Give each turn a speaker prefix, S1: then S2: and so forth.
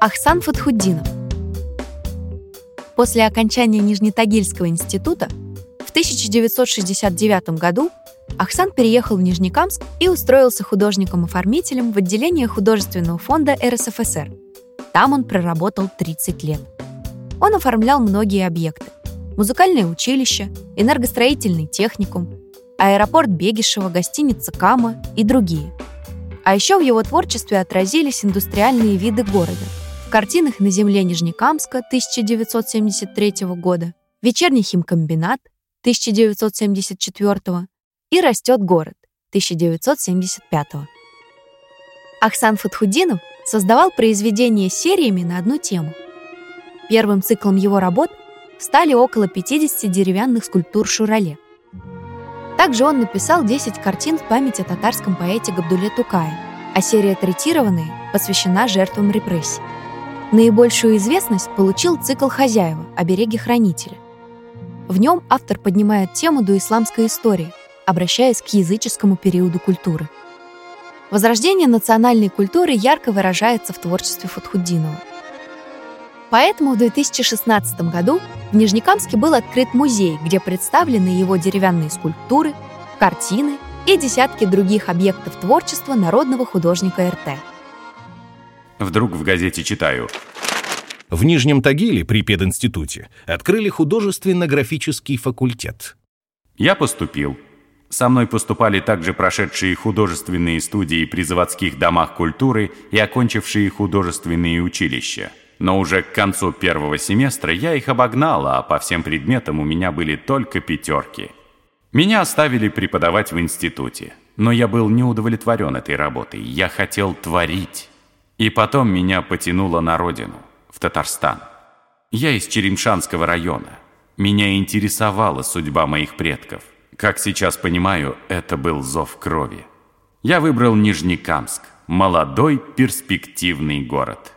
S1: Ахсан Фатхуддинов. После окончания Нижнетагильского института в 1969 году Ахсан переехал в Нижнекамск и устроился художником-оформителем в отделение художественного фонда РСФСР. Там он проработал 30 лет. Он оформлял многие объекты. Музыкальное училище, энергостроительный техникум, аэропорт Бегишева, гостиница Кама и другие. А еще в его творчестве отразились индустриальные виды города. В картинах «На земле Нижнекамска» 1973 года, «Вечерний химкомбинат» 1974 и «Растет город» 1975 Ахсан Фатхудинов создавал произведения сериями на одну тему. Первым циклом его работ стали около 50 деревянных скульптур Шурале. Также он написал 10 картин в память о татарском поэте Габдуле Тукае, а серия «Третированные» посвящена жертвам репрессий. Наибольшую известность получил цикл «Хозяева. Обереги хранителя». В нем автор поднимает тему доисламской истории, обращаясь к языческому периоду культуры. Возрождение национальной культуры ярко выражается в творчестве Фатхуддинова. Поэтому в 2016 году в Нижнекамске был открыт музей, где представлены его деревянные скульптуры, картины и десятки других объектов творчества народного художника РТ.
S2: Вдруг в газете читаю.
S3: В Нижнем Тагиле при пединституте открыли художественно-графический факультет.
S2: Я поступил. Со мной поступали также прошедшие художественные студии при заводских домах культуры и окончившие художественные училища. Но уже к концу первого семестра я их обогнал, а по всем предметам у меня были только пятерки. Меня оставили преподавать в институте, но я был не удовлетворен этой работой, я хотел творить. И потом меня потянуло на родину, в Татарстан. Я из Черемшанского района. Меня интересовала судьба моих предков. Как сейчас понимаю, это был зов крови. Я выбрал Нижнекамск, молодой перспективный город.